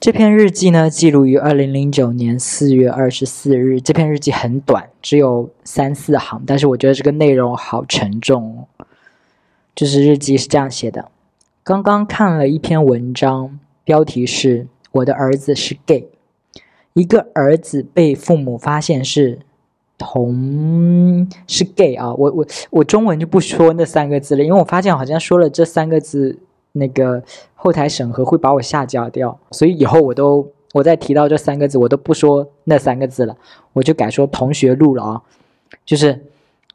这篇日记呢，记录于二零零九年四月二十四日。这篇日记很短，只有三四行，但是我觉得这个内容好沉重。就是日记是这样写的：刚刚看了一篇文章，标题是“我的儿子是 gay”。一个儿子被父母发现是同是 gay 啊，我我我中文就不说那三个字了，因为我发现好像说了这三个字。那个后台审核会把我下架掉，所以以后我都我再提到这三个字，我都不说那三个字了，我就改说同学录了啊。就是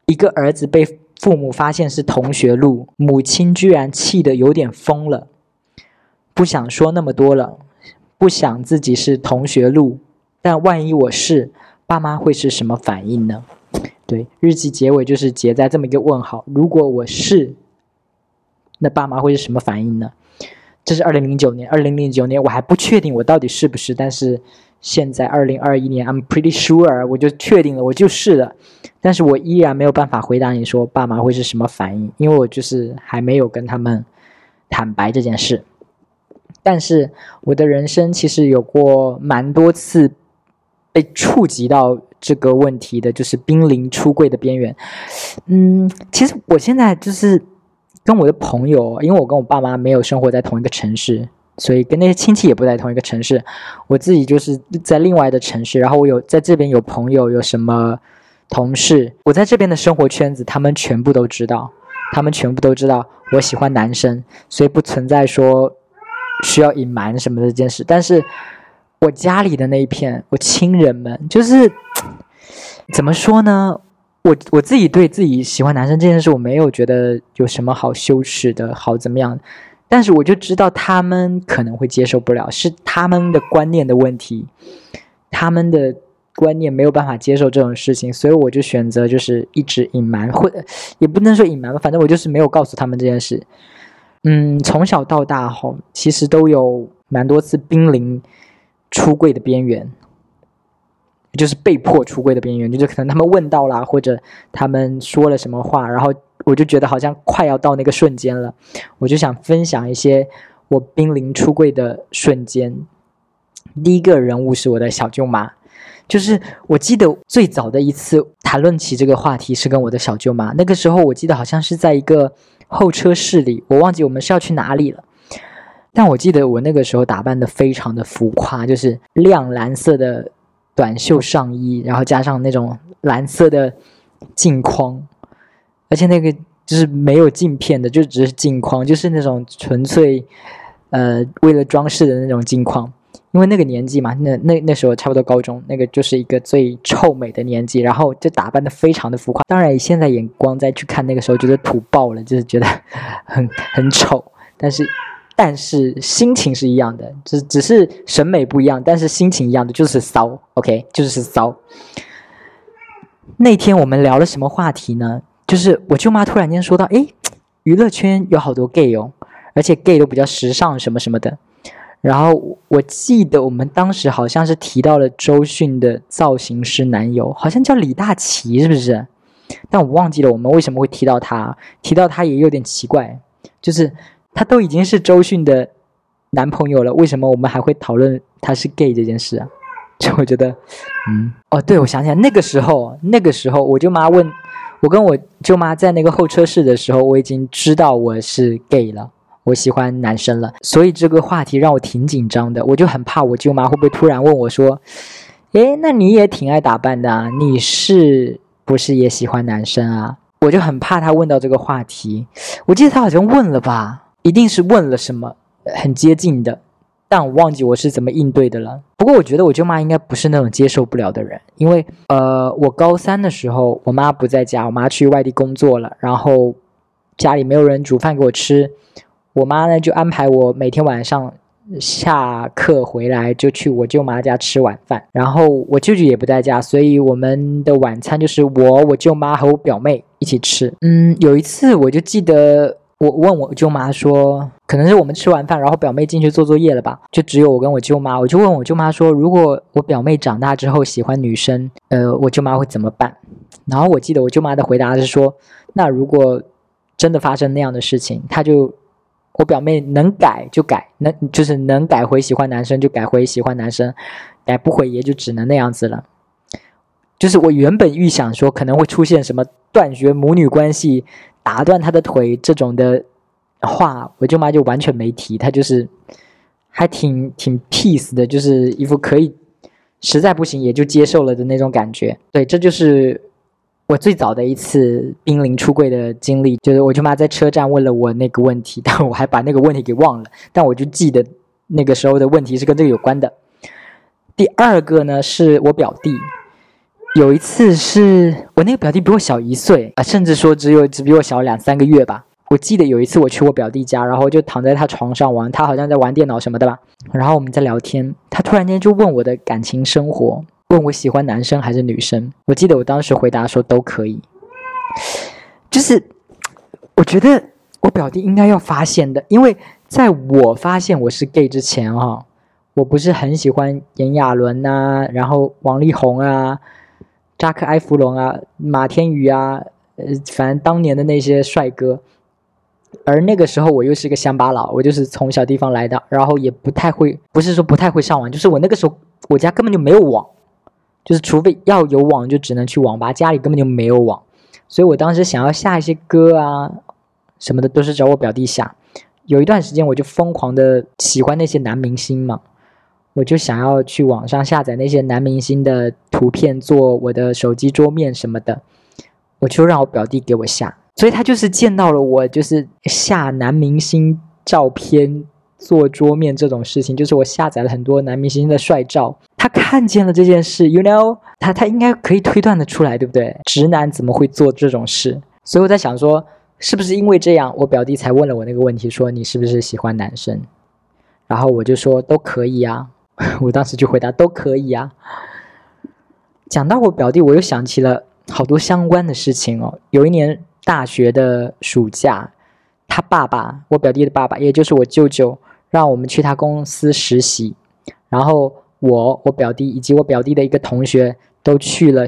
一个儿子被父母发现是同学录，母亲居然气得有点疯了，不想说那么多了，不想自己是同学录，但万一我是，爸妈会是什么反应呢？对，日记结尾就是结在这么一个问号，如果我是。那爸妈会是什么反应呢？这是二零零九年，二零零九年我还不确定我到底是不是，但是现在二零二一年，I'm pretty sure，我就确定了，我就是了。但是我依然没有办法回答你说爸妈会是什么反应，因为我就是还没有跟他们坦白这件事。但是我的人生其实有过蛮多次被触及到这个问题的，就是濒临出柜的边缘。嗯，其实我现在就是。跟我的朋友，因为我跟我爸妈没有生活在同一个城市，所以跟那些亲戚也不在同一个城市。我自己就是在另外的城市，然后我有在这边有朋友，有什么同事，我在这边的生活圈子，他们全部都知道，他们全部都知道我喜欢男生，所以不存在说需要隐瞒什么这件事。但是我家里的那一片，我亲人们，就是 怎么说呢？我我自己对自己喜欢男生这件事，我没有觉得有什么好羞耻的，好怎么样？但是我就知道他们可能会接受不了，是他们的观念的问题，他们的观念没有办法接受这种事情，所以我就选择就是一直隐瞒，或也不能说隐瞒吧，反正我就是没有告诉他们这件事。嗯，从小到大哈，其实都有蛮多次濒临出柜的边缘。就是被迫出柜的边缘，就是可能他们问到了，或者他们说了什么话，然后我就觉得好像快要到那个瞬间了，我就想分享一些我濒临出柜的瞬间。第一个人物是我的小舅妈，就是我记得最早的一次谈论起这个话题是跟我的小舅妈，那个时候我记得好像是在一个候车室里，我忘记我们是要去哪里了，但我记得我那个时候打扮的非常的浮夸，就是亮蓝色的。短袖上衣，然后加上那种蓝色的镜框，而且那个就是没有镜片的，就只是镜框，就是那种纯粹呃为了装饰的那种镜框。因为那个年纪嘛，那那那时候差不多高中，那个就是一个最臭美的年纪，然后就打扮的非常的浮夸。当然现在眼光再去看那个时候，觉得土爆了，就是觉得很很丑，但是。但是心情是一样的，只只是审美不一样，但是心情一样的，就是骚，OK，就是骚。那天我们聊了什么话题呢？就是我舅妈突然间说到，诶，娱乐圈有好多 gay 哦，而且 gay 都比较时尚，什么什么的。然后我记得我们当时好像是提到了周迅的造型师男友，好像叫李大齐，是不是？但我忘记了我们为什么会提到他，提到他也有点奇怪，就是。他都已经是周迅的男朋友了，为什么我们还会讨论他是 gay 这件事啊？就我觉得，嗯，哦，对，我想起来那个时候，那个时候我舅妈问我跟我舅妈在那个候车室的时候，我已经知道我是 gay 了，我喜欢男生了，所以这个话题让我挺紧张的，我就很怕我舅妈会不会突然问我说：“诶，那你也挺爱打扮的啊，你是不是也喜欢男生啊？”我就很怕他问到这个话题，我记得他好像问了吧。一定是问了什么很接近的，但我忘记我是怎么应对的了。不过我觉得我舅妈应该不是那种接受不了的人，因为呃，我高三的时候我妈不在家，我妈去外地工作了，然后家里没有人煮饭给我吃，我妈呢就安排我每天晚上下课回来就去我舅妈家吃晚饭，然后我舅舅也不在家，所以我们的晚餐就是我、我舅妈和我表妹一起吃。嗯，有一次我就记得。我问我舅妈说，可能是我们吃完饭，然后表妹进去做作业了吧，就只有我跟我舅妈。我就问我舅妈说，如果我表妹长大之后喜欢女生，呃，我舅妈会怎么办？然后我记得我舅妈的回答是说，那如果真的发生那样的事情，她就我表妹能改就改，能就是能改回喜欢男生就改回喜欢男生，改不回也就只能那样子了。就是我原本预想说可能会出现什么断绝母女关系、打断她的腿这种的话，我舅妈就完全没提，她就是还挺挺 peace 的，就是一副可以实在不行也就接受了的那种感觉。对，这就是我最早的一次濒临出柜的经历，就是我舅妈在车站问了我那个问题，但我还把那个问题给忘了，但我就记得那个时候的问题是跟这个有关的。第二个呢，是我表弟。有一次是我那个表弟比我小一岁啊，甚至说只有只比我小两三个月吧。我记得有一次我去我表弟家，然后就躺在他床上玩，他好像在玩电脑什么的吧。然后我们在聊天，他突然间就问我的感情生活，问我喜欢男生还是女生。我记得我当时回答说都可以。就是我觉得我表弟应该要发现的，因为在我发现我是 gay 之前哈，我不是很喜欢炎亚纶呐，然后王力宏啊。扎克埃弗隆啊，马天宇啊，呃，反正当年的那些帅哥。而那个时候我又是个乡巴佬，我就是从小地方来的，然后也不太会，不是说不太会上网，就是我那个时候我家根本就没有网，就是除非要有网，就只能去网吧，家里根本就没有网。所以我当时想要下一些歌啊什么的，都是找我表弟下。有一段时间我就疯狂的喜欢那些男明星嘛。我就想要去网上下载那些男明星的图片做我的手机桌面什么的，我就让我表弟给我下，所以他就是见到了我就是下男明星照片做桌面这种事情，就是我下载了很多男明星的帅照，他看见了这件事，you know，他他应该可以推断的出来，对不对？直男怎么会做这种事？所以我在想说，是不是因为这样，我表弟才问了我那个问题，说你是不是喜欢男生？然后我就说都可以啊。我当时就回答都可以啊。讲到我表弟，我又想起了好多相关的事情哦。有一年大学的暑假，他爸爸，我表弟的爸爸，也就是我舅舅，让我们去他公司实习。然后我、我表弟以及我表弟的一个同学都去了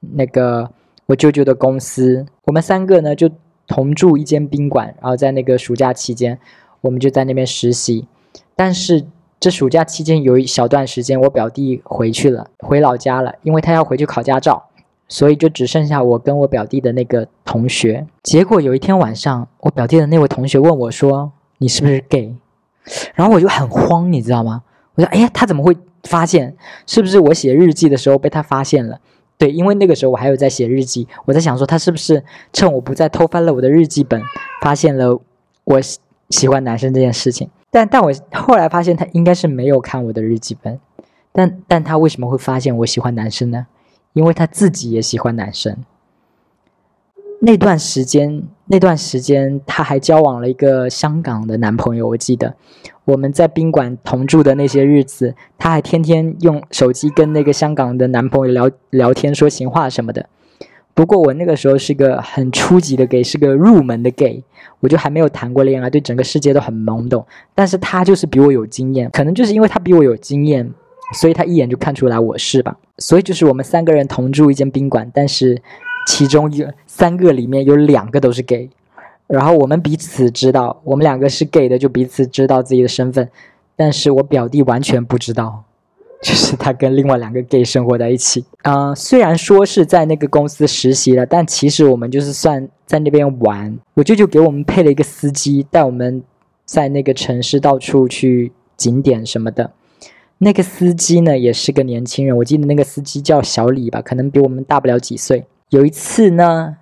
那个我舅舅的公司。我们三个呢就同住一间宾馆，然后在那个暑假期间，我们就在那边实习。但是。这暑假期间有一小段时间，我表弟回去了，回老家了，因为他要回去考驾照，所以就只剩下我跟我表弟的那个同学。结果有一天晚上，我表弟的那位同学问我说：“你是不是 gay？” 然后我就很慌，你知道吗？我说：“哎呀，他怎么会发现？是不是我写日记的时候被他发现了？”对，因为那个时候我还有在写日记，我在想说他是不是趁我不在偷翻了我的日记本，发现了我喜欢男生这件事情。但但我后来发现，他应该是没有看我的日记本。但但他为什么会发现我喜欢男生呢？因为他自己也喜欢男生。那段时间，那段时间他还交往了一个香港的男朋友。我记得我们在宾馆同住的那些日子，他还天天用手机跟那个香港的男朋友聊聊天、说闲话什么的。不过我那个时候是个很初级的 gay，是个入门的 gay，我就还没有谈过恋爱，对整个世界都很懵懂。但是他就是比我有经验，可能就是因为他比我有经验，所以他一眼就看出来我是吧。所以就是我们三个人同住一间宾馆，但是其中有三个里面有两个都是 gay，然后我们彼此知道我们两个是 gay 的，就彼此知道自己的身份，但是我表弟完全不知道。就是他跟另外两个 gay 生活在一起，嗯，虽然说是在那个公司实习了，但其实我们就是算在那边玩。我舅舅给我们配了一个司机，带我们在那个城市到处去景点什么的。那个司机呢，也是个年轻人，我记得那个司机叫小李吧，可能比我们大不了几岁。有一次呢，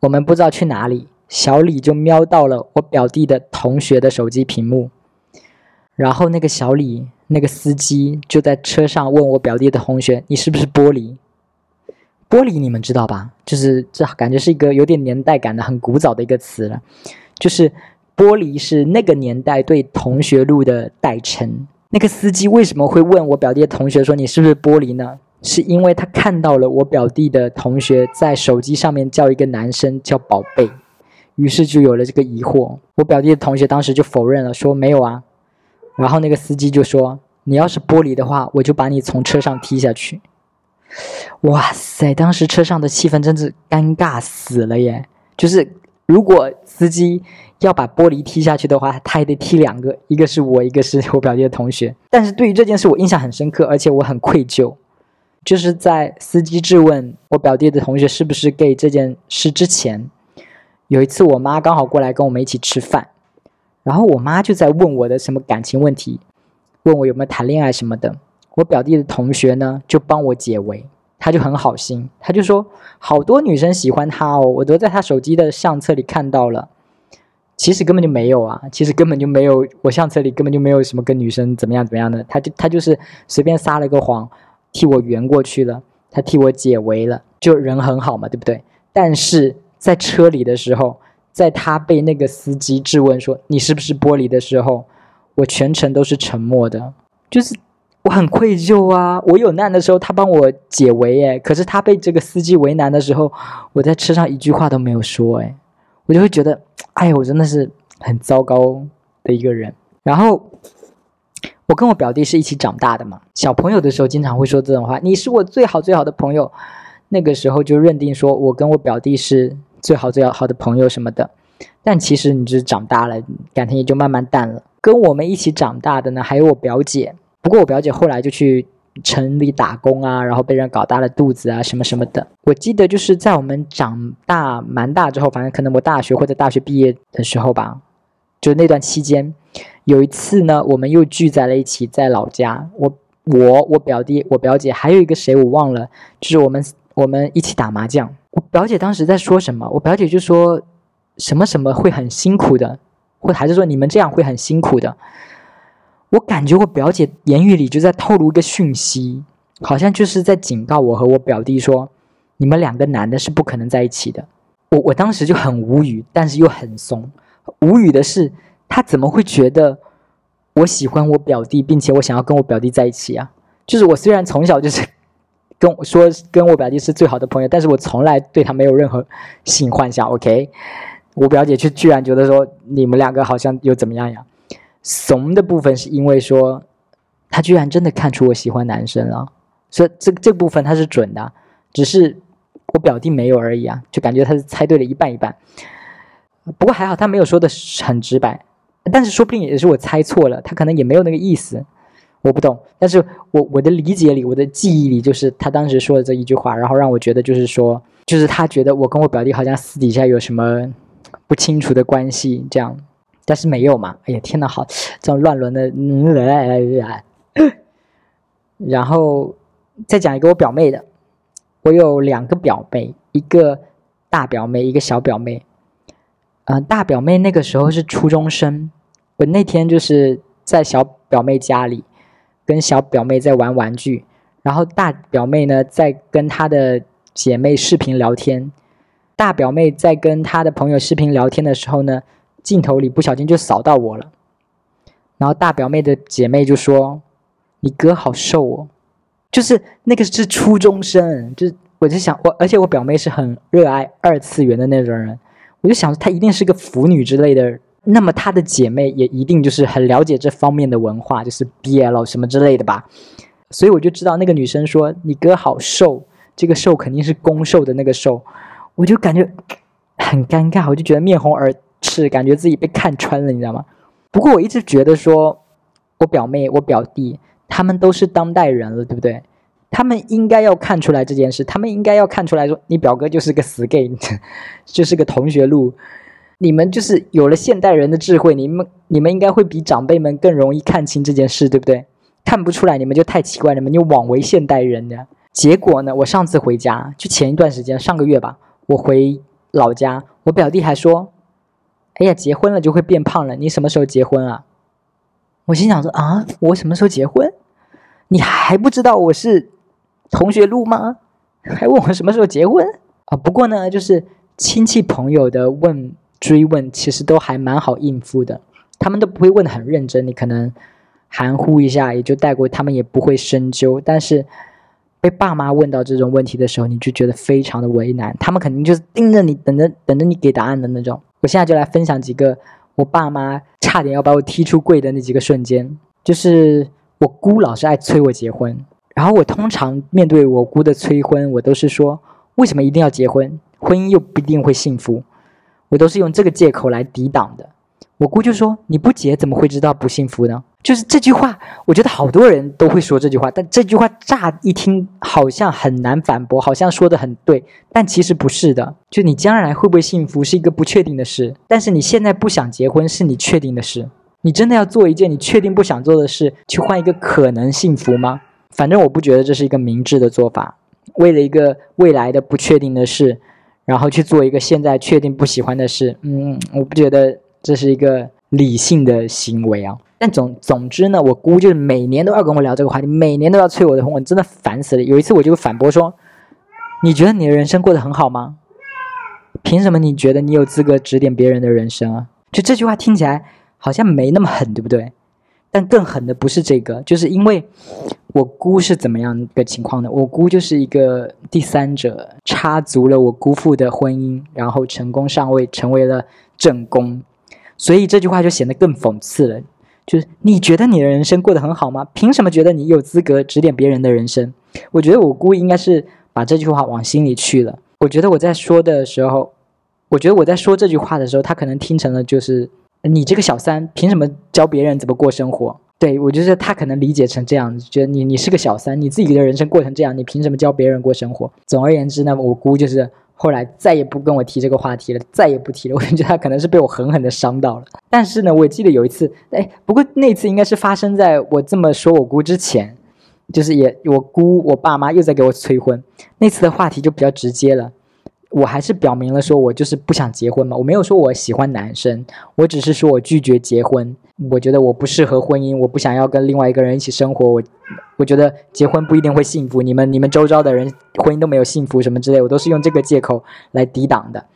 我们不知道去哪里，小李就瞄到了我表弟的同学的手机屏幕，然后那个小李。那个司机就在车上问我表弟的同学：“你是不是玻璃？玻璃你们知道吧？就是这感觉是一个有点年代感的、很古早的一个词了。就是玻璃是那个年代对同学录的代称。那个司机为什么会问我表弟的同学说你是不是玻璃呢？是因为他看到了我表弟的同学在手机上面叫一个男生叫宝贝，于是就有了这个疑惑。我表弟的同学当时就否认了，说没有啊。”然后那个司机就说：“你要是玻璃的话，我就把你从车上踢下去。”哇塞！当时车上的气氛真是尴尬死了耶！就是如果司机要把玻璃踢下去的话，他还得踢两个，一个是我，一个是我表弟的同学。但是对于这件事，我印象很深刻，而且我很愧疚。就是在司机质问我表弟的同学是不是 gay 这件事之前，有一次我妈刚好过来跟我们一起吃饭，然后我妈就在问我的什么感情问题，问我有没有谈恋爱什么的。我表弟的同学呢就帮我解围，他就很好心，他就说好多女生喜欢他哦，我都在他手机的相册里看到了。其实根本就没有啊，其实根本就没有，我相册里根本就没有什么跟女生怎么样怎么样的，他就他就是随便撒了个谎。替我圆过去了，他替我解围了，就人很好嘛，对不对？但是在车里的时候，在他被那个司机质问说你是不是玻璃的时候，我全程都是沉默的，就是我很愧疚啊。我有难的时候他帮我解围，哎，可是他被这个司机为难的时候，我在车上一句话都没有说，哎，我就会觉得，哎呀，我真的是很糟糕的一个人。然后。我跟我表弟是一起长大的嘛，小朋友的时候经常会说这种话：“你是我最好最好的朋友。”那个时候就认定说我跟我表弟是最好最好的朋友什么的。但其实你就是长大了，感情也就慢慢淡了。跟我们一起长大的呢，还有我表姐。不过我表姐后来就去城里打工啊，然后被人搞大了肚子啊，什么什么的。我记得就是在我们长大蛮大之后，反正可能我大学或者大学毕业的时候吧，就那段期间。有一次呢，我们又聚在了一起，在老家。我、我、我表弟、我表姐，还有一个谁我忘了。就是我们我们一起打麻将。我表姐当时在说什么？我表姐就说什么什么会很辛苦的，或还是说你们这样会很辛苦的。我感觉我表姐言语里就在透露一个讯息，好像就是在警告我和我表弟说，你们两个男的是不可能在一起的。我我当时就很无语，但是又很怂。无语的是。他怎么会觉得我喜欢我表弟，并且我想要跟我表弟在一起啊？就是我虽然从小就是跟我说跟我表弟是最好的朋友，但是我从来对他没有任何性幻想。OK，我表姐却居然觉得说你们两个好像又怎么样呀？怂的部分是因为说他居然真的看出我喜欢男生了，所以这这部分他是准的，只是我表弟没有而已啊，就感觉他是猜对了一半一半。不过还好他没有说的很直白。但是说不定也是我猜错了，他可能也没有那个意思，我不懂。但是我我的理解里，我的记忆里，就是他当时说的这一句话，然后让我觉得就是说，就是他觉得我跟我表弟好像私底下有什么不清楚的关系这样，但是没有嘛。哎呀天呐，好这种乱伦的，然后再讲一个我表妹的，我有两个表妹，一个大表妹，一个小表妹。嗯，大表妹那个时候是初中生，我那天就是在小表妹家里，跟小表妹在玩玩具，然后大表妹呢在跟她的姐妹视频聊天。大表妹在跟她的朋友视频聊天的时候呢，镜头里不小心就扫到我了，然后大表妹的姐妹就说：“你哥好瘦哦。”就是那个是初中生，就是我就想我，而且我表妹是很热爱二次元的那种人。我就想，她一定是个腐女之类的，那么她的姐妹也一定就是很了解这方面的文化，就是 BL 什么之类的吧。所以我就知道那个女生说你哥好瘦，这个瘦肯定是攻受的那个瘦，我就感觉很尴尬，我就觉得面红耳赤，感觉自己被看穿了，你知道吗？不过我一直觉得说，我表妹、我表弟他们都是当代人了，对不对？他们应该要看出来这件事，他们应该要看出来说，你表哥就是个死 gay，就是个同学录。你们就是有了现代人的智慧，你们你们应该会比长辈们更容易看清这件事，对不对？看不出来，你们就太奇怪，你们就枉为现代人呢。结果呢，我上次回家，就前一段时间，上个月吧，我回老家，我表弟还说：“哎呀，结婚了就会变胖了，你什么时候结婚啊？”我心想说：“啊，我什么时候结婚？你还不知道我是？”同学录吗？还问我什么时候结婚啊？不过呢，就是亲戚朋友的问追问，其实都还蛮好应付的。他们都不会问的很认真，你可能含糊一下也就带过，他们也不会深究。但是被爸妈问到这种问题的时候，你就觉得非常的为难。他们肯定就是盯着你，等着等着你给答案的那种。我现在就来分享几个我爸妈差点要把我踢出柜的那几个瞬间。就是我姑老是爱催我结婚。然后我通常面对我姑的催婚，我都是说：为什么一定要结婚？婚姻又不一定会幸福。我都是用这个借口来抵挡的。我姑就说：“你不结怎么会知道不幸福呢？”就是这句话，我觉得好多人都会说这句话，但这句话乍一听好像很难反驳，好像说的很对，但其实不是的。就你将来会不会幸福是一个不确定的事，但是你现在不想结婚是你确定的事。你真的要做一件你确定不想做的事，去换一个可能幸福吗？反正我不觉得这是一个明智的做法。为了一个未来的不确定的事，然后去做一个现在确定不喜欢的事，嗯，我不觉得这是一个理性的行为啊。但总总之呢，我姑就是每年都要跟我聊这个话题，每年都要催我的婚，我真的烦死了。有一次我就反驳说：“你觉得你的人生过得很好吗？凭什么你觉得你有资格指点别人的人生啊？”就这句话听起来好像没那么狠，对不对？但更狠的不是这个，就是因为我姑是怎么样的情况呢？我姑就是一个第三者插足了我姑父的婚姻，然后成功上位，成为了正宫，所以这句话就显得更讽刺了。就是你觉得你的人生过得很好吗？凭什么觉得你有资格指点别人的人生？我觉得我姑应该是把这句话往心里去了。我觉得我在说的时候，我觉得我在说这句话的时候，他可能听成了就是你这个小三凭什么教别人怎么过生活？对我觉得他可能理解成这样，觉得你你是个小三，你自己的人生过成这样，你凭什么教别人过生活？总而言之呢，我姑就是。后来再也不跟我提这个话题了，再也不提了。我觉得他可能是被我狠狠的伤到了。但是呢，我记得有一次，哎，不过那次应该是发生在我这么说我姑之前，就是也我姑我爸妈又在给我催婚，那次的话题就比较直接了。我还是表明了说我就是不想结婚嘛，我没有说我喜欢男生，我只是说我拒绝结婚。我觉得我不适合婚姻，我不想要跟另外一个人一起生活。我，我觉得结婚不一定会幸福。你们你们周遭的人婚姻都没有幸福什么之类，我都是用这个借口来抵挡的。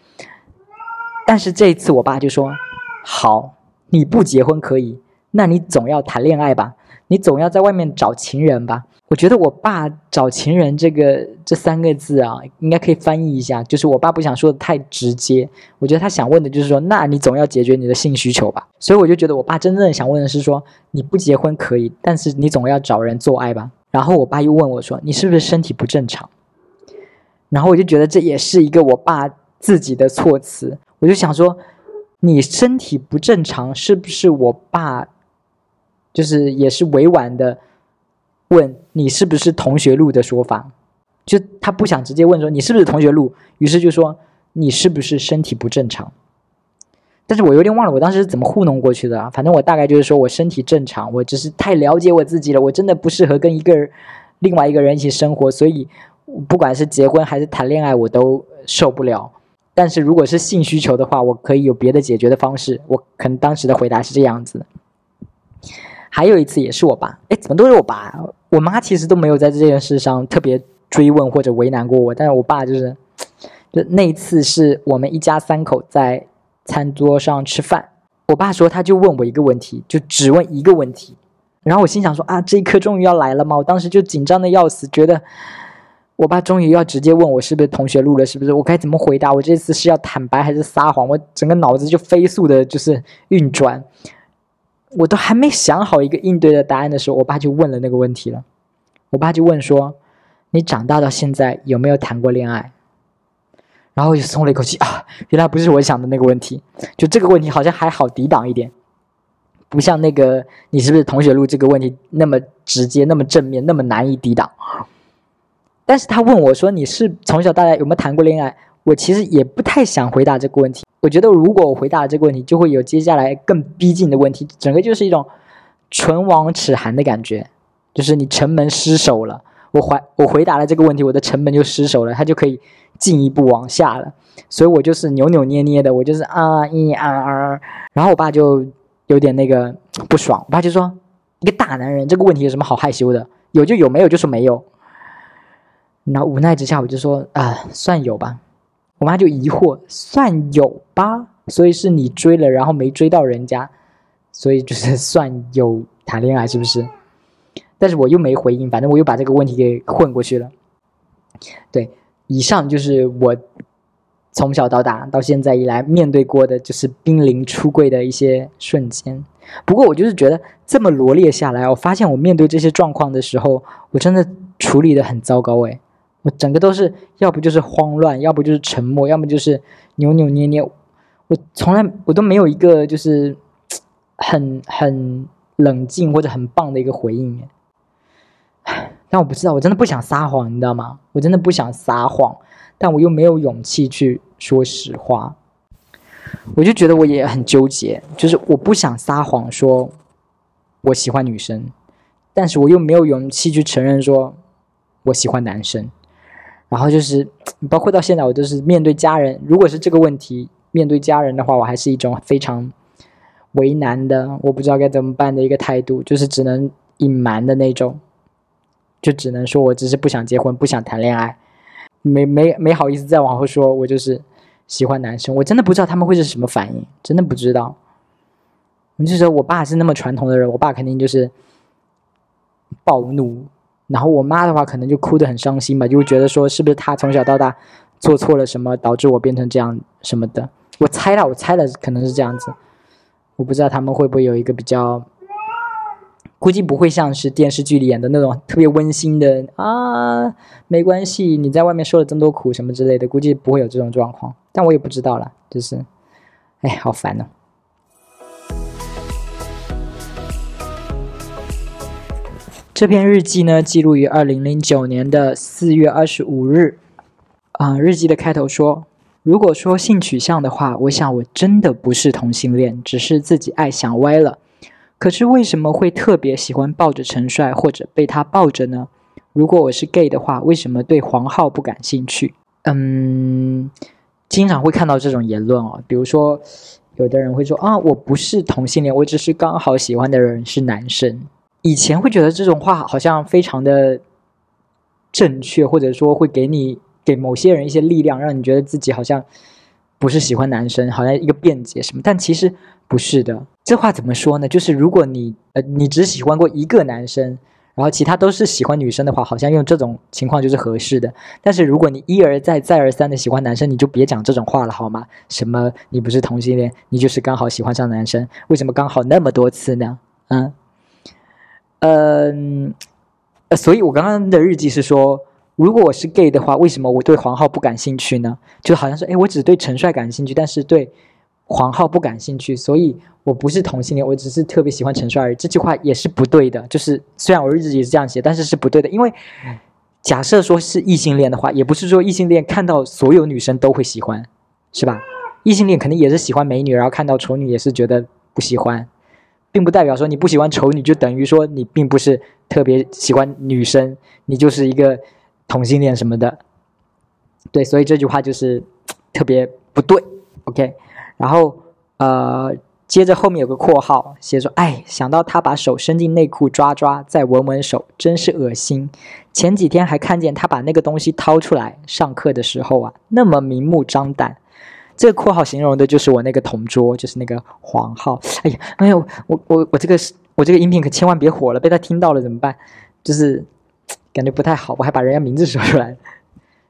但是这一次，我爸就说：“好，你不结婚可以，那你总要谈恋爱吧。”你总要在外面找情人吧？我觉得我爸找情人这个这三个字啊，应该可以翻译一下，就是我爸不想说的太直接。我觉得他想问的就是说，那你总要解决你的性需求吧？所以我就觉得我爸真正想问的是说，你不结婚可以，但是你总要找人做爱吧？然后我爸又问我说，你是不是身体不正常？然后我就觉得这也是一个我爸自己的措辞。我就想说，你身体不正常是不是我爸？就是也是委婉的问你是不是同学录的说法，就他不想直接问说你是不是同学录，于是就说你是不是身体不正常？但是我有点忘了我当时是怎么糊弄过去的啊，反正我大概就是说我身体正常，我只是太了解我自己了，我真的不适合跟一个另外一个人一起生活，所以不管是结婚还是谈恋爱我都受不了。但是如果是性需求的话，我可以有别的解决的方式。我可能当时的回答是这样子的。还有一次也是我爸，哎，怎么都是我爸？我妈其实都没有在这件事上特别追问或者为难过我，但是我爸就是，就那一次是我们一家三口在餐桌上吃饭，我爸说他就问我一个问题，就只问一个问题，然后我心想说啊，这一刻终于要来了吗？我当时就紧张的要死，觉得我爸终于要直接问我是不是同学录了，是不是？我该怎么回答？我这次是要坦白还是撒谎？我整个脑子就飞速的就是运转。我都还没想好一个应对的答案的时候，我爸就问了那个问题了。我爸就问说：“你长大到现在有没有谈过恋爱？”然后我就松了一口气啊，原来不是我想的那个问题。就这个问题好像还好抵挡一点，不像那个你是不是同学录这个问题那么直接、那么正面、那么难以抵挡。但是他问我说：“你是从小到大有没有谈过恋爱？”我其实也不太想回答这个问题。我觉得如果我回答了这个问题，就会有接下来更逼近的问题，整个就是一种唇亡齿寒的感觉，就是你城门失守了。我回我回答了这个问题，我的城门就失守了，它就可以进一步往下了。所以我就是扭扭捏捏的，我就是啊一啊啊。然后我爸就有点那个不爽，我爸就说：“一个大男人，这个问题有什么好害羞的？有就有，没有就说没有。”然后无奈之下，我就说：“啊，算有吧。”我妈就疑惑，算有吧，所以是你追了，然后没追到人家，所以就是 算有谈恋爱，是不是？但是我又没回应，反正我又把这个问题给混过去了。对，以上就是我从小到大到现在以来面对过的，就是濒临出柜的一些瞬间。不过我就是觉得这么罗列下来，我发现我面对这些状况的时候，我真的处理的很糟糕诶。我整个都是，要不就是慌乱，要不就是沉默，要么就是扭扭捏捏。我从来我都没有一个就是 很很冷静或者很棒的一个回应。但我不知道，我真的不想撒谎，你知道吗？我真的不想撒谎，但我又没有勇气去说实话。我就觉得我也很纠结，就是我不想撒谎说我喜欢女生，但是我又没有勇气去承认说我喜欢男生。然后就是，包括到现在，我都是面对家人，如果是这个问题面对家人的话，我还是一种非常为难的，我不知道该怎么办的一个态度，就是只能隐瞒的那种，就只能说我只是不想结婚，不想谈恋爱，没没没好意思再往后说，我就是喜欢男生，我真的不知道他们会是什么反应，真的不知道。你就说我爸是那么传统的人，我爸肯定就是暴怒。然后我妈的话可能就哭得很伤心吧，就会觉得说是不是她从小到大做错了什么，导致我变成这样什么的。我猜了，我猜了，可能是这样子。我不知道他们会不会有一个比较，估计不会像是电视剧里演的那种特别温馨的啊，没关系，你在外面受了这么多苦什么之类的，估计不会有这种状况。但我也不知道了，就是，哎，好烦哦。这篇日记呢，记录于二零零九年的四月二十五日。啊，日记的开头说：“如果说性取向的话，我想我真的不是同性恋，只是自己爱想歪了。可是为什么会特别喜欢抱着陈帅或者被他抱着呢？如果我是 gay 的话，为什么对黄浩不感兴趣？”嗯，经常会看到这种言论哦，比如说，有的人会说：“啊，我不是同性恋，我只是刚好喜欢的人是男生。”以前会觉得这种话好像非常的正确，或者说会给你给某些人一些力量，让你觉得自己好像不是喜欢男生，好像一个辩解什么。但其实不是的。这话怎么说呢？就是如果你呃你只喜欢过一个男生，然后其他都是喜欢女生的话，好像用这种情况就是合适的。但是如果你一而再再而三的喜欢男生，你就别讲这种话了好吗？什么你不是同性恋，你就是刚好喜欢上男生？为什么刚好那么多次呢？嗯。嗯，所以我刚刚的日记是说，如果我是 gay 的话，为什么我对黄浩不感兴趣呢？就好像是，哎，我只对陈帅感兴趣，但是对黄浩不感兴趣，所以我不是同性恋，我只是特别喜欢陈帅而已。这句话也是不对的，就是虽然我日记也是这样写，但是是不对的，因为假设说是异性恋的话，也不是说异性恋看到所有女生都会喜欢，是吧？异性恋肯定也是喜欢美女，然后看到丑女也是觉得不喜欢。并不代表说你不喜欢丑女，就等于说你并不是特别喜欢女生，你就是一个同性恋什么的。对，所以这句话就是特别不对。OK，然后呃，接着后面有个括号写说：“哎，想到他把手伸进内裤抓抓，再闻闻手，真是恶心。前几天还看见他把那个东西掏出来，上课的时候啊，那么明目张胆。”这个括号形容的就是我那个同桌，就是那个黄浩。哎呀，哎呀，我我我这个，我这个音频可千万别火了，被他听到了怎么办？就是感觉不太好，我还把人家名字说出来，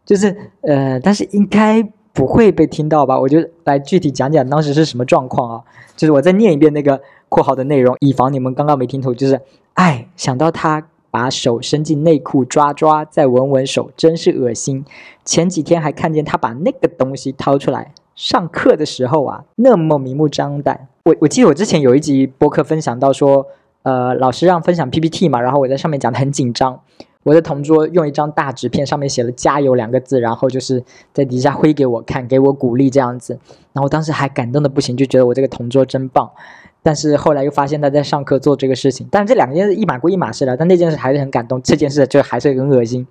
就是呃，但是应该不会被听到吧？我就来具体讲讲当时是什么状况啊？就是我再念一遍那个括号的内容，以防你们刚刚没听懂。就是，哎，想到他把手伸进内裤抓抓，再闻闻手，真是恶心。前几天还看见他把那个东西掏出来。上课的时候啊，那么明目张胆。我我记得我之前有一集播客分享到说，呃，老师让分享 PPT 嘛，然后我在上面讲的很紧张。我的同桌用一张大纸片，上面写了“加油”两个字，然后就是在底下挥给我看，给我鼓励这样子。然后当时还感动的不行，就觉得我这个同桌真棒。但是后来又发现他在上课做这个事情，但是这两件事一码归一码事了。但那件事还是很感动，这件事就还是很恶心。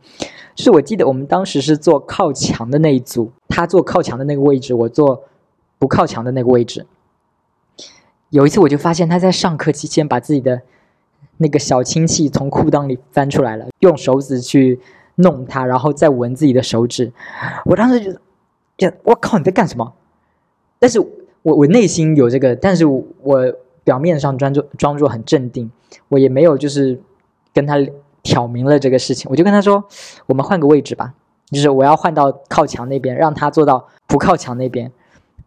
是我记得我们当时是坐靠墙的那一组，他坐靠墙的那个位置，我坐不靠墙的那个位置。有一次我就发现他在上课期间把自己的那个小氢气从裤裆里翻出来了，用手指去弄它，然后再闻自己的手指。我当时就，就我靠你在干什么？但是我我内心有这个，但是我。表面上装作装作很镇定，我也没有就是跟他挑明了这个事情，我就跟他说，我们换个位置吧，就是我要换到靠墙那边，让他坐到不靠墙那边。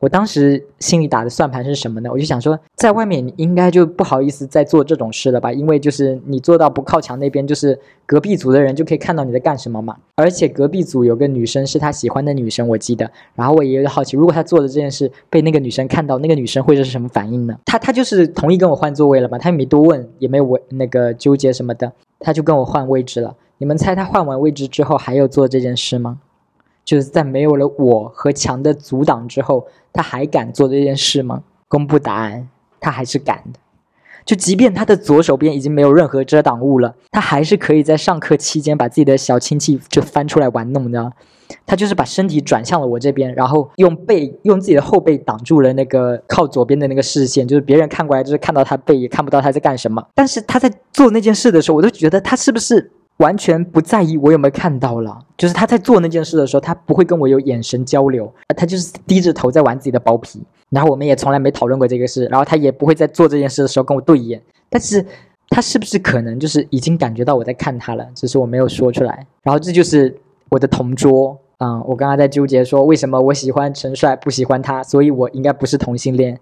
我当时心里打的算盘是什么呢？我就想说，在外面你应该就不好意思再做这种事了吧？因为就是你坐到不靠墙那边，就是隔壁组的人就可以看到你在干什么嘛。而且隔壁组有个女生是他喜欢的女生，我记得。然后我也有点好奇，如果他做的这件事被那个女生看到，那个女生会是什么反应呢？他他就是同意跟我换座位了嘛？他也没多问，也没有那个纠结什么的，他就跟我换位置了。你们猜他换完位置之后还有做这件事吗？就是在没有了我和墙的阻挡之后。他还敢做这件事吗？公布答案，他还是敢的。就即便他的左手边已经没有任何遮挡物了，他还是可以在上课期间把自己的小亲戚就翻出来玩弄的。他就是把身体转向了我这边，然后用背用自己的后背挡住了那个靠左边的那个视线，就是别人看过来就是看到他背，也看不到他在干什么。但是他在做那件事的时候，我都觉得他是不是？完全不在意我有没有看到了，就是他在做那件事的时候，他不会跟我有眼神交流，他就是低着头在玩自己的包皮。然后我们也从来没讨论过这个事，然后他也不会在做这件事的时候跟我对眼。但是他是不是可能就是已经感觉到我在看他了，只是我没有说出来。然后这就是我的同桌，嗯，我刚刚在纠结说为什么我喜欢陈帅不喜欢他，所以我应该不是同性恋，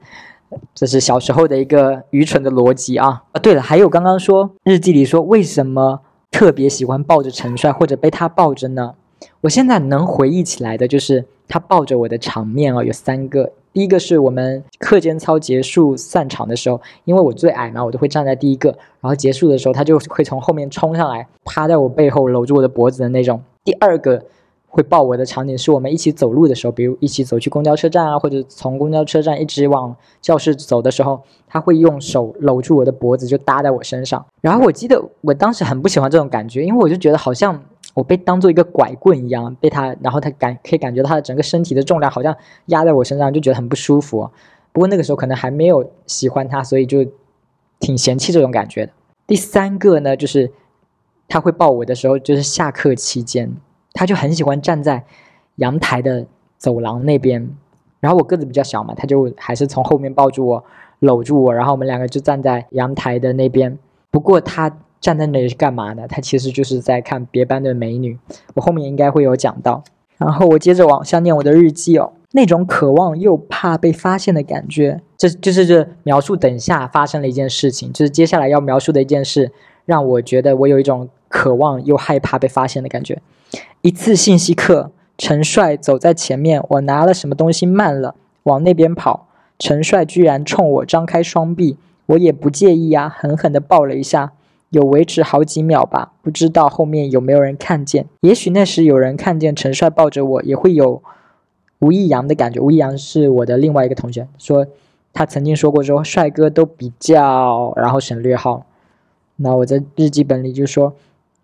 这是小时候的一个愚蠢的逻辑啊啊！对了，还有刚刚说日记里说为什么？特别喜欢抱着陈帅或者被他抱着呢。我现在能回忆起来的就是他抱着我的场面哦，有三个。第一个是我们课间操结束散场的时候，因为我最矮嘛，我都会站在第一个。然后结束的时候，他就会从后面冲上来，趴在我背后搂住我的脖子的那种。第二个。会抱我的场景是我们一起走路的时候，比如一起走去公交车站啊，或者从公交车站一直往教室走的时候，他会用手搂住我的脖子，就搭在我身上。然后我记得我当时很不喜欢这种感觉，因为我就觉得好像我被当做一个拐棍一样被他，然后他感可以感觉到他的整个身体的重量好像压在我身上，就觉得很不舒服。不过那个时候可能还没有喜欢他，所以就挺嫌弃这种感觉的。第三个呢，就是他会抱我的时候，就是下课期间。他就很喜欢站在阳台的走廊那边，然后我个子比较小嘛，他就还是从后面抱住我，搂住我，然后我们两个就站在阳台的那边。不过他站在那里是干嘛呢？他其实就是在看别班的美女。我后面应该会有讲到。然后我接着往下念我的日记哦，那种渴望又怕被发现的感觉，这就是这描述等下发生了一件事情，就是接下来要描述的一件事，让我觉得我有一种渴望又害怕被发现的感觉。一次信息课，陈帅走在前面，我拿了什么东西慢了，往那边跑，陈帅居然冲我张开双臂，我也不介意啊，狠狠地抱了一下，有维持好几秒吧，不知道后面有没有人看见，也许那时有人看见陈帅抱着我，也会有吴亦阳的感觉。吴亦阳是我的另外一个同学，说他曾经说过说帅哥都比较，然后省略号，那我在日记本里就说。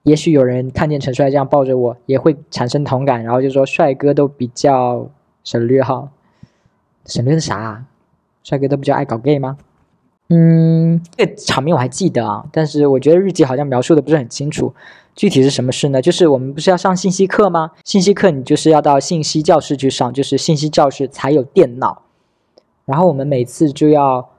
也许有人看见陈帅这样抱着我，也会产生同感，然后就说帅哥都比较省略号，省略的啥？帅哥都比较爱搞 gay 吗？嗯，这场面我还记得啊，但是我觉得日记好像描述的不是很清楚，具体是什么事呢？就是我们不是要上信息课吗？信息课你就是要到信息教室去上，就是信息教室才有电脑，然后我们每次就要。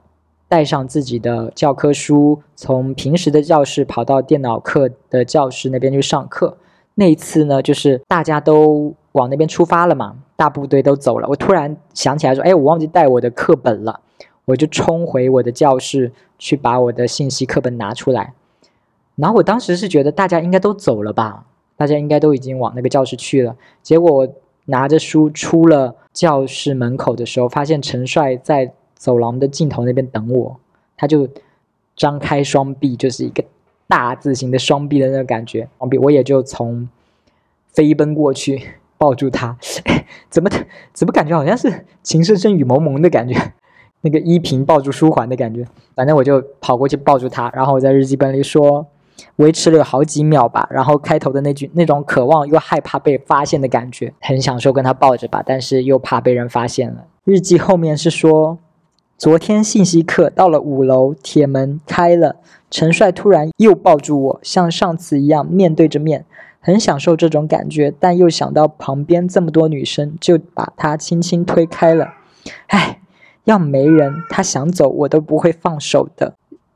带上自己的教科书，从平时的教室跑到电脑课的教室那边去上课。那一次呢，就是大家都往那边出发了嘛，大部队都走了。我突然想起来说：“哎，我忘记带我的课本了。”我就冲回我的教室去把我的信息课本拿出来。然后我当时是觉得大家应该都走了吧，大家应该都已经往那个教室去了。结果我拿着书出了教室门口的时候，发现陈帅在。走廊的尽头那边等我，他就张开双臂，就是一个大字形的双臂的那个感觉。双臂，我也就从飞奔过去抱住他。怎么怎么感觉好像是情深深雨蒙蒙的感觉？那个依萍抱住书桓的感觉。反正我就跑过去抱住他，然后我在日记本里说，维持了有好几秒吧。然后开头的那句那种渴望又害怕被发现的感觉，很享受跟他抱着吧，但是又怕被人发现了。日记后面是说。昨天信息课到了五楼，铁门开了，陈帅突然又抱住我，像上次一样面对着面，很享受这种感觉，但又想到旁边这么多女生，就把他轻轻推开了。唉，要没人，他想走我都不会放手的。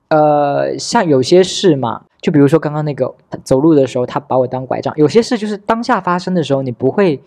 呃，像有些事嘛，就比如说刚刚那个走路的时候，他把我当拐杖，有些事就是当下发生的时候，你不会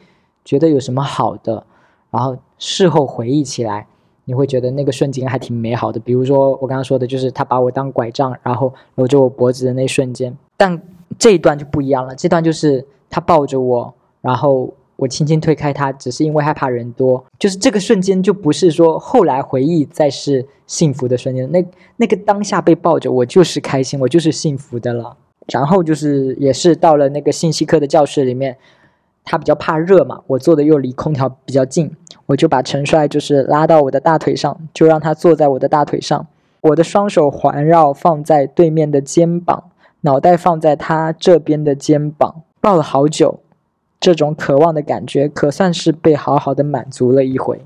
觉得有什么好的。然后事后回忆起来，你会觉得那个瞬间还挺美好的。比如说我刚刚说的，就是他把我当拐杖，然后搂着我脖子的那瞬间。但这一段就不一样了，这段就是他抱着我，然后我轻轻推开他，只是因为害怕人多。就是这个瞬间就不是说后来回忆再是幸福的瞬间，那那个当下被抱着我就是开心，我就是幸福的了。然后就是也是到了那个信息课的教室里面。他比较怕热嘛，我坐的又离空调比较近，我就把陈帅就是拉到我的大腿上，就让他坐在我的大腿上，我的双手环绕放在对面的肩膀，脑袋放在他这边的肩膀，抱了好久，这种渴望的感觉可算是被好好的满足了一回。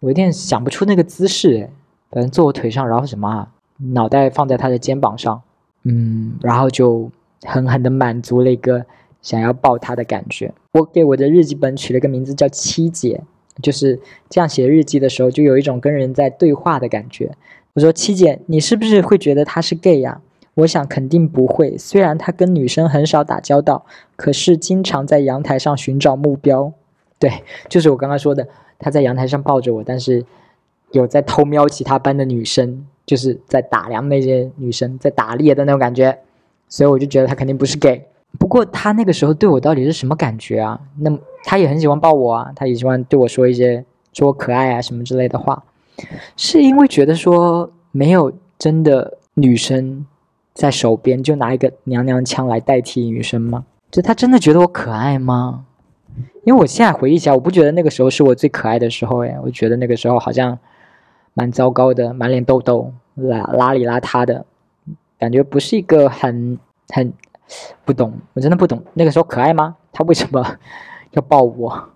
我有点想不出那个姿势，哎，反正坐我腿上，然后什么啊，脑袋放在他的肩膀上，嗯，然后就狠狠的满足了一个。想要抱他的感觉，我给我的日记本取了个名字叫七姐，就是这样写日记的时候，就有一种跟人在对话的感觉。我说七姐，你是不是会觉得他是 gay 呀？我想肯定不会，虽然他跟女生很少打交道，可是经常在阳台上寻找目标。对，就是我刚刚说的，他在阳台上抱着我，但是有在偷瞄其他班的女生，就是在打量那些女生，在打猎的那种感觉。所以我就觉得他肯定不是 gay。不过他那个时候对我到底是什么感觉啊？那么他也很喜欢抱我啊，他也喜欢对我说一些说我可爱啊什么之类的话，是因为觉得说没有真的女生在手边，就拿一个娘娘腔来代替女生吗？就他真的觉得我可爱吗？因为我现在回忆起来，我不觉得那个时候是我最可爱的时候哎，我觉得那个时候好像蛮糟糕的，满脸痘痘，邋邋里邋遢的，感觉不是一个很很。不懂，我真的不懂。那个时候可爱吗？他为什么 要抱我？